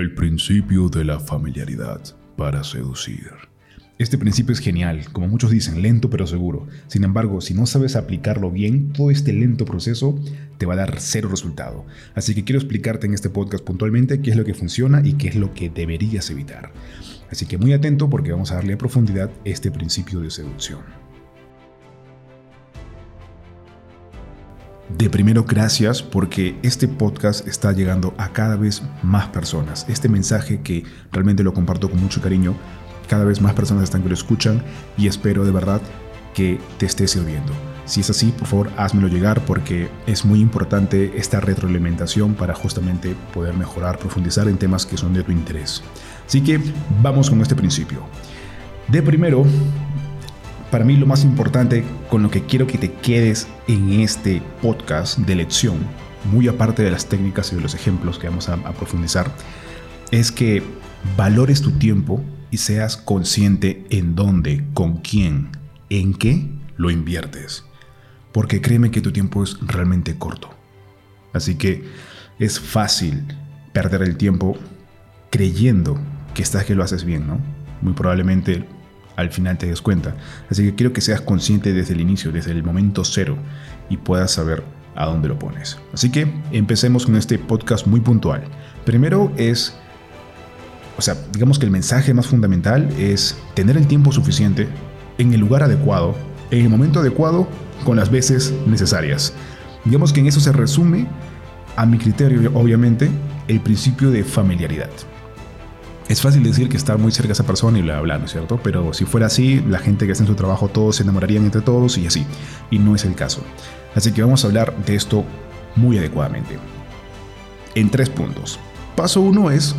El principio de la familiaridad para seducir. Este principio es genial, como muchos dicen, lento pero seguro. Sin embargo, si no sabes aplicarlo bien, todo este lento proceso te va a dar cero resultado. Así que quiero explicarte en este podcast puntualmente qué es lo que funciona y qué es lo que deberías evitar. Así que muy atento porque vamos a darle a profundidad este principio de seducción. De primero, gracias porque este podcast está llegando a cada vez más personas. Este mensaje que realmente lo comparto con mucho cariño, cada vez más personas están que lo escuchan y espero de verdad que te esté sirviendo. Si es así, por favor, házmelo llegar porque es muy importante esta retroalimentación para justamente poder mejorar, profundizar en temas que son de tu interés. Así que vamos con este principio. De primero, para mí lo más importante con lo que quiero que te quedes en este podcast de lección, muy aparte de las técnicas y de los ejemplos que vamos a, profundizar, es que valores tu tiempo y seas consciente en dónde, con quién, en qué lo inviertes. Porque créeme que tu tiempo es realmente corto. Así que es fácil perder el tiempo creyendo que estás que lo haces bien, ¿no? Muy probablemente al final te des cuenta. Así que quiero que seas consciente desde el inicio, desde el momento cero, y puedas saber a dónde lo pones. Así que empecemos con este podcast muy puntual. Primero es, o sea, digamos que el mensaje más fundamental es tener el tiempo suficiente en el lugar adecuado, en el momento adecuado, con las veces necesarias. Digamos que en eso se resume, a mi criterio, obviamente, el principio de familiaridad. Es fácil decir que está muy cerca de esa persona y bla, bla, ¿no es cierto? Pero si fuera así, la gente que está en su trabajo, todos se enamorarían entre todos y así. Y no es el caso. Así que vamos a hablar de esto muy adecuadamente. En tres puntos. Paso uno es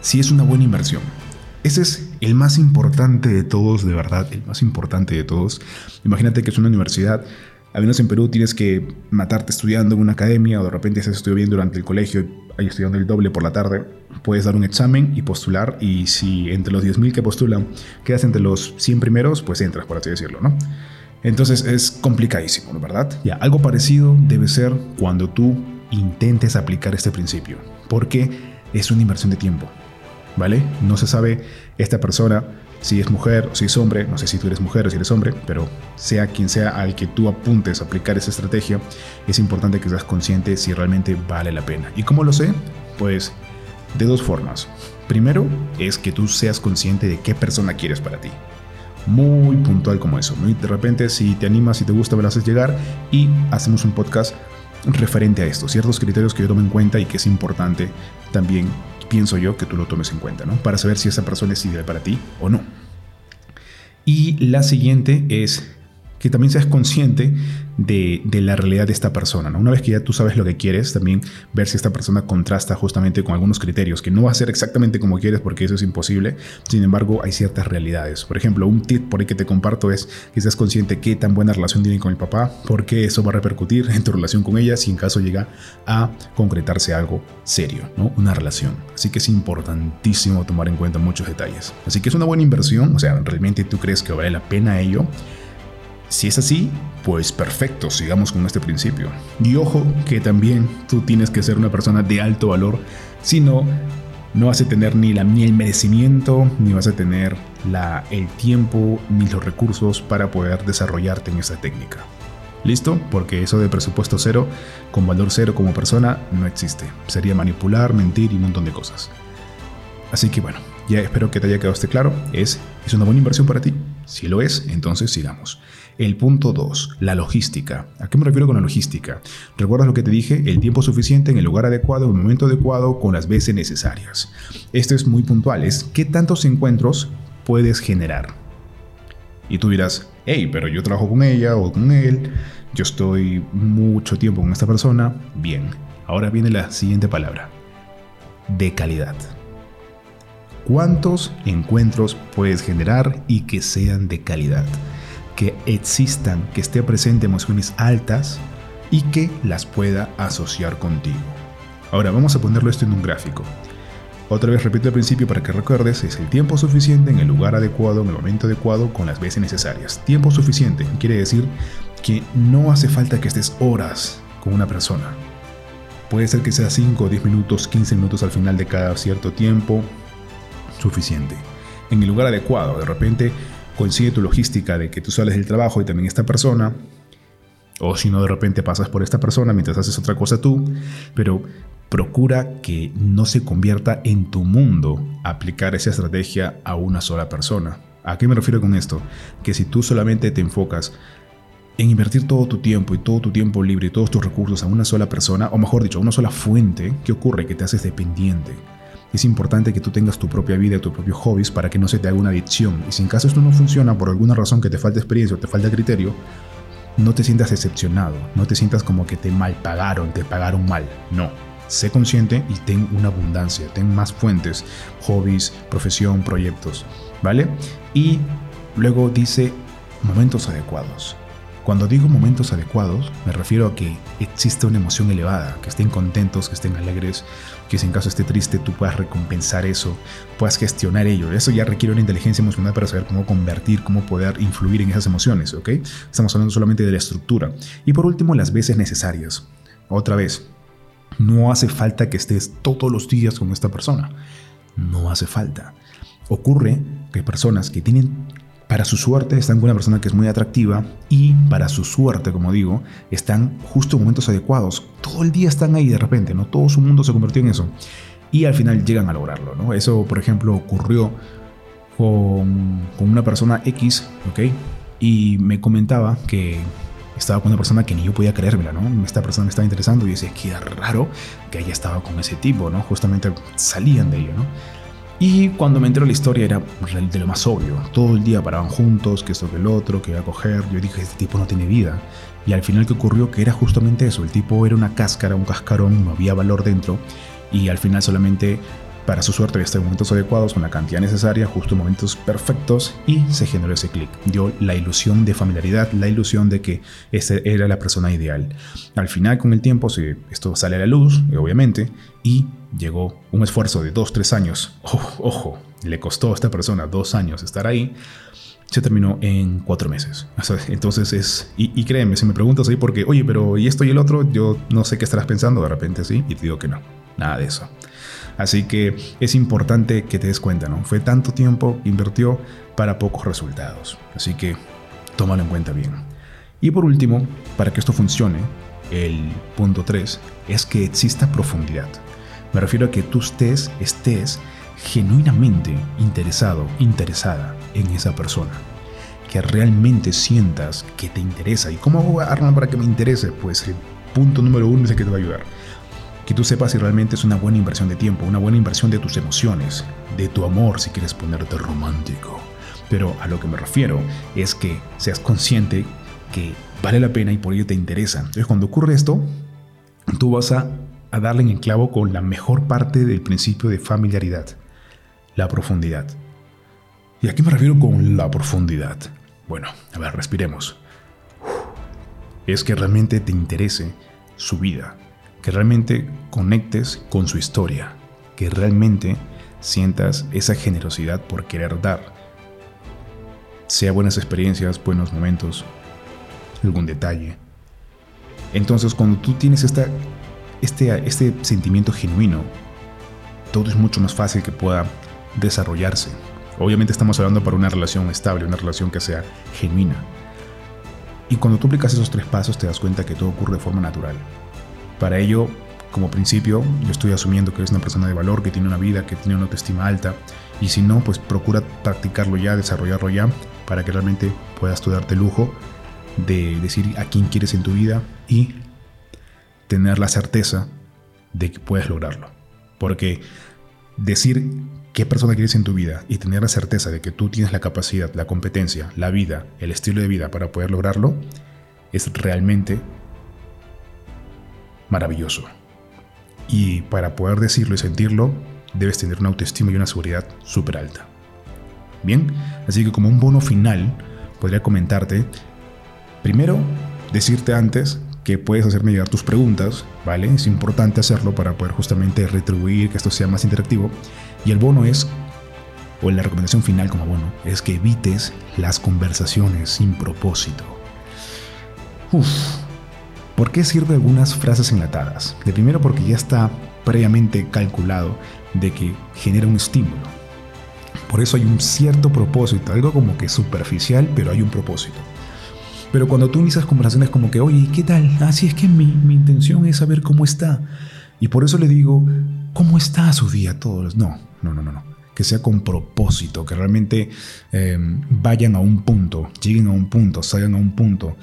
si es una buena inversión. Ese es el más importante de todos, de verdad, el más importante de todos. Imagínate que es una universidad al menos en Perú tienes que matarte estudiando en una academia o de repente estás estudiando durante el colegio estudiando el doble por la tarde. Puedes dar un examen y postular y si entre los 10.000 que postulan quedas entre los 100 primeros, pues entras, por así decirlo, ¿no? Entonces es complicadísimo, ¿no verdad? Ya, algo parecido debe ser cuando tú intentes aplicar este principio, porque es una inversión de tiempo, ¿vale? No se sabe esta persona si es mujer o si es hombre, no sé si tú eres mujer o si eres hombre, pero sea quien sea al que tú apuntes a aplicar esa estrategia, es importante que seas consciente si realmente vale la pena. ¿Y cómo lo sé? Pues de dos formas. Primero es que tú seas consciente de qué persona quieres para ti. Muy puntual como eso. De repente, si te animas, y te gusta, me lo haces llegar y hacemos un podcast referente a esto, ciertos criterios que yo tomo en cuenta y que es importante también pienso yo que tú lo tomes en cuenta, ¿no? Para saber si esa persona es ideal para ti o no. Y la siguiente es que también seas consciente de, la realidad de esta persona. ¿no? Una vez que ya tú sabes lo que quieres, también ver si esta persona contrasta justamente con algunos criterios, que no va a ser exactamente como quieres porque eso es imposible. Sin embargo, hay ciertas realidades. Por ejemplo, un tip por ahí que te comparto es que seas consciente qué tan buena relación tiene con el papá, porque eso va a repercutir en tu relación con ella si en caso llega a concretarse algo serio, ¿no? una relación. Así que es importantísimo tomar en cuenta muchos detalles. Así que es una buena inversión, o sea, realmente tú crees que vale la pena ello si es así, pues perfecto, sigamos con este principio. Y ojo que también tú tienes que ser una persona de alto valor, si no, no vas a tener ni, la, ni el merecimiento, ni vas a tener la, el tiempo, ni los recursos para poder desarrollarte en esa técnica. ¿Listo? Porque eso de presupuesto cero, con valor cero como persona, no existe. Sería manipular, mentir y un montón de cosas. Así que bueno, ya espero que te haya quedado este claro. ¿Es, ¿Es una buena inversión para ti? Si lo es, entonces sigamos. El punto 2, la logística. ¿A qué me refiero con la logística? ¿Recuerdas lo que te dije? El tiempo suficiente en el lugar adecuado, en el momento adecuado, con las veces necesarias. Esto es muy puntual, es qué tantos encuentros puedes generar. Y tú dirás, hey, pero yo trabajo con ella o con él, yo estoy mucho tiempo con esta persona. Bien, ahora viene la siguiente palabra, de calidad. ¿Cuántos encuentros puedes generar y que sean de calidad? Que existan, que esté presente emociones altas y que las pueda asociar contigo. Ahora vamos a ponerlo esto en un gráfico. Otra vez repito el principio para que recuerdes, es el tiempo suficiente en el lugar adecuado, en el momento adecuado, con las veces necesarias. Tiempo suficiente quiere decir que no hace falta que estés horas con una persona. Puede ser que sea 5, 10 minutos, 15 minutos al final de cada cierto tiempo. Suficiente. En el lugar adecuado, de repente coincide tu logística de que tú sales del trabajo y también esta persona. O si no, de repente pasas por esta persona mientras haces otra cosa tú. Pero procura que no se convierta en tu mundo aplicar esa estrategia a una sola persona. ¿A qué me refiero con esto? Que si tú solamente te enfocas en invertir todo tu tiempo y todo tu tiempo libre y todos tus recursos a una sola persona, o mejor dicho, a una sola fuente, ¿qué ocurre? Que te haces dependiente. Es importante que tú tengas tu propia vida tus propios hobbies para que no se te haga una adicción. Y si en caso esto no funciona por alguna razón que te falta experiencia o te falta criterio, no te sientas decepcionado, no te sientas como que te mal pagaron, te pagaron mal. No, sé consciente y ten una abundancia, ten más fuentes, hobbies, profesión, proyectos, ¿vale? Y luego dice momentos adecuados. Cuando digo momentos adecuados, me refiero a que existe una emoción elevada, que estén contentos, que estén alegres, que si en caso esté triste tú puedas recompensar eso, puedas gestionar ello. Eso ya requiere una inteligencia emocional para saber cómo convertir, cómo poder influir en esas emociones, ¿ok? Estamos hablando solamente de la estructura. Y por último, las veces necesarias. Otra vez, no hace falta que estés todos los días con esta persona. No hace falta. Ocurre que personas que tienen para su suerte están con una persona que es muy atractiva y para su suerte, como digo, están justo en momentos adecuados. Todo el día están ahí de repente, ¿no? Todo su mundo se convirtió en eso. Y al final llegan a lograrlo, ¿no? Eso, por ejemplo, ocurrió con, con una persona X, ¿ok? Y me comentaba que estaba con una persona que ni yo podía creérmela, ¿no? Esta persona me estaba interesando y decía que era raro que haya estado con ese tipo, ¿no? Justamente salían de ello, ¿no? Y cuando me enteró la historia era de lo más obvio. Todo el día paraban juntos, que esto que el otro, que iba a coger. Yo dije, este tipo no tiene vida. Y al final que ocurrió que era justamente eso. El tipo era una cáscara, un cascarón, no había valor dentro. Y al final solamente para su suerte, había en momentos adecuados, con la cantidad necesaria, justo en momentos perfectos, y se generó ese clic. Dio la ilusión de familiaridad, la ilusión de que esa era la persona ideal. Al final, con el tiempo, esto sale a la luz, obviamente, y llegó un esfuerzo de dos, tres años. ojo, le costó a esta persona dos años estar ahí se terminó en cuatro meses. Entonces es, y, y, créeme, si me preguntas ahí porque, oye, pero ¿y esto y el otro? Yo no sé qué estarás pensando, de repente sí, y te digo que no, nada de eso. Así que es importante que te des cuenta, ¿no? Fue tanto tiempo que invirtió para pocos resultados. Así que tómalo en cuenta bien. Y por último, para que esto funcione, el punto 3 es que exista profundidad. Me refiero a que tú estés, estés genuinamente interesado, interesada en esa persona. Que realmente sientas que te interesa. ¿Y cómo hago, Arnold, para que me interese? Pues el punto número uno es que te va a ayudar que tú sepas si realmente es una buena inversión de tiempo, una buena inversión de tus emociones, de tu amor si quieres ponerte romántico. Pero a lo que me refiero es que seas consciente que vale la pena y por ello te interesa. Entonces cuando ocurre esto, tú vas a, a darle en el clavo con la mejor parte del principio de familiaridad, la profundidad. ¿Y a qué me refiero con la profundidad? Bueno, a ver, respiremos. Es que realmente te interese su vida, que realmente conectes con su historia, que realmente sientas esa generosidad por querer dar, sea buenas experiencias, buenos momentos, algún detalle. Entonces cuando tú tienes esta, este, este sentimiento genuino, todo es mucho más fácil que pueda desarrollarse. Obviamente estamos hablando para una relación estable, una relación que sea genuina. Y cuando tú aplicas esos tres pasos te das cuenta que todo ocurre de forma natural. Para ello, como principio, yo estoy asumiendo que eres una persona de valor, que tiene una vida, que tiene una autoestima alta. Y si no, pues procura practicarlo ya, desarrollarlo ya, para que realmente puedas tú darte lujo de decir a quién quieres en tu vida y tener la certeza de que puedes lograrlo. Porque decir qué persona quieres en tu vida y tener la certeza de que tú tienes la capacidad, la competencia, la vida, el estilo de vida para poder lograrlo, es realmente maravilloso. Y para poder decirlo y sentirlo, debes tener una autoestima y una seguridad súper alta. Bien, así que como un bono final, podría comentarte, primero, decirte antes puedes hacerme llegar tus preguntas, ¿vale? Es importante hacerlo para poder justamente retribuir que esto sea más interactivo. Y el bono es, o la recomendación final como bono, es que evites las conversaciones sin propósito. Uf, ¿Por qué sirve algunas frases enlatadas? De primero porque ya está previamente calculado de que genera un estímulo. Por eso hay un cierto propósito, algo como que superficial, pero hay un propósito. Pero cuando tú inicias conversaciones como que, oye, ¿qué tal? Así es que mi, mi, intención es saber cómo está. Y por eso le digo, ¿cómo está su día todos? No, no, no, no, no. Que sea con propósito, que realmente eh, vayan a un punto, lleguen a un punto, salgan a un punto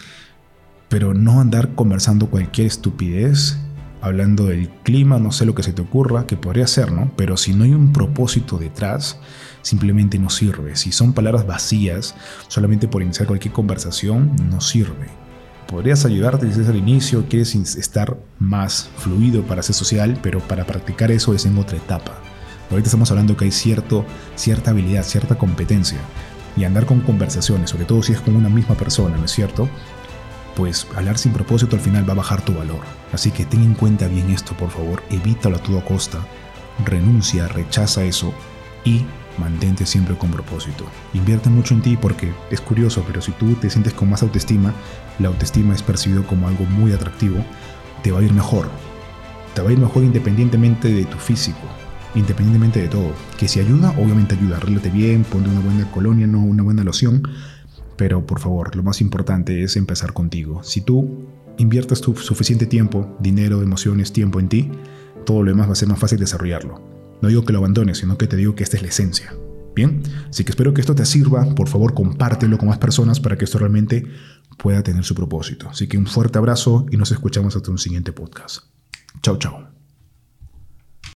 pero no andar conversando cualquier estupidez, hablando del clima, no sé lo que se te ocurra, que podría ser, ¿no? Pero si no hay un propósito detrás, simplemente no sirve. Si son palabras vacías, solamente por iniciar cualquier conversación, no sirve. Podrías ayudarte desde el inicio, quieres estar más fluido para ser social, pero para practicar eso es en otra etapa. Ahorita estamos hablando que hay cierto, cierta habilidad, cierta competencia. Y andar con conversaciones, sobre todo si es con una misma persona, ¿no es cierto? Pues hablar sin propósito al final va a bajar tu valor. Así que ten en cuenta bien esto, por favor, evítalo a toda costa, renuncia, rechaza eso y mantente siempre con propósito. Invierte mucho en ti porque es curioso, pero si tú te sientes con más autoestima, la autoestima es percibido como algo muy atractivo, te va a ir mejor. Te va a ir mejor independientemente de tu físico, independientemente de todo. Que si ayuda, obviamente ayuda. Arréglate bien, ponte una buena colonia, no una buena loción pero por favor, lo más importante es empezar contigo. Si tú inviertes tu suficiente tiempo, dinero, emociones, tiempo en ti, todo lo demás va a ser más fácil desarrollarlo. No digo que lo abandones, sino que te digo que esta es la esencia. Bien, así que espero que esto te sirva. Por favor, compártelo con más personas para que esto realmente pueda tener su propósito. Así que un fuerte abrazo y nos escuchamos hasta un siguiente podcast. Chao, chao.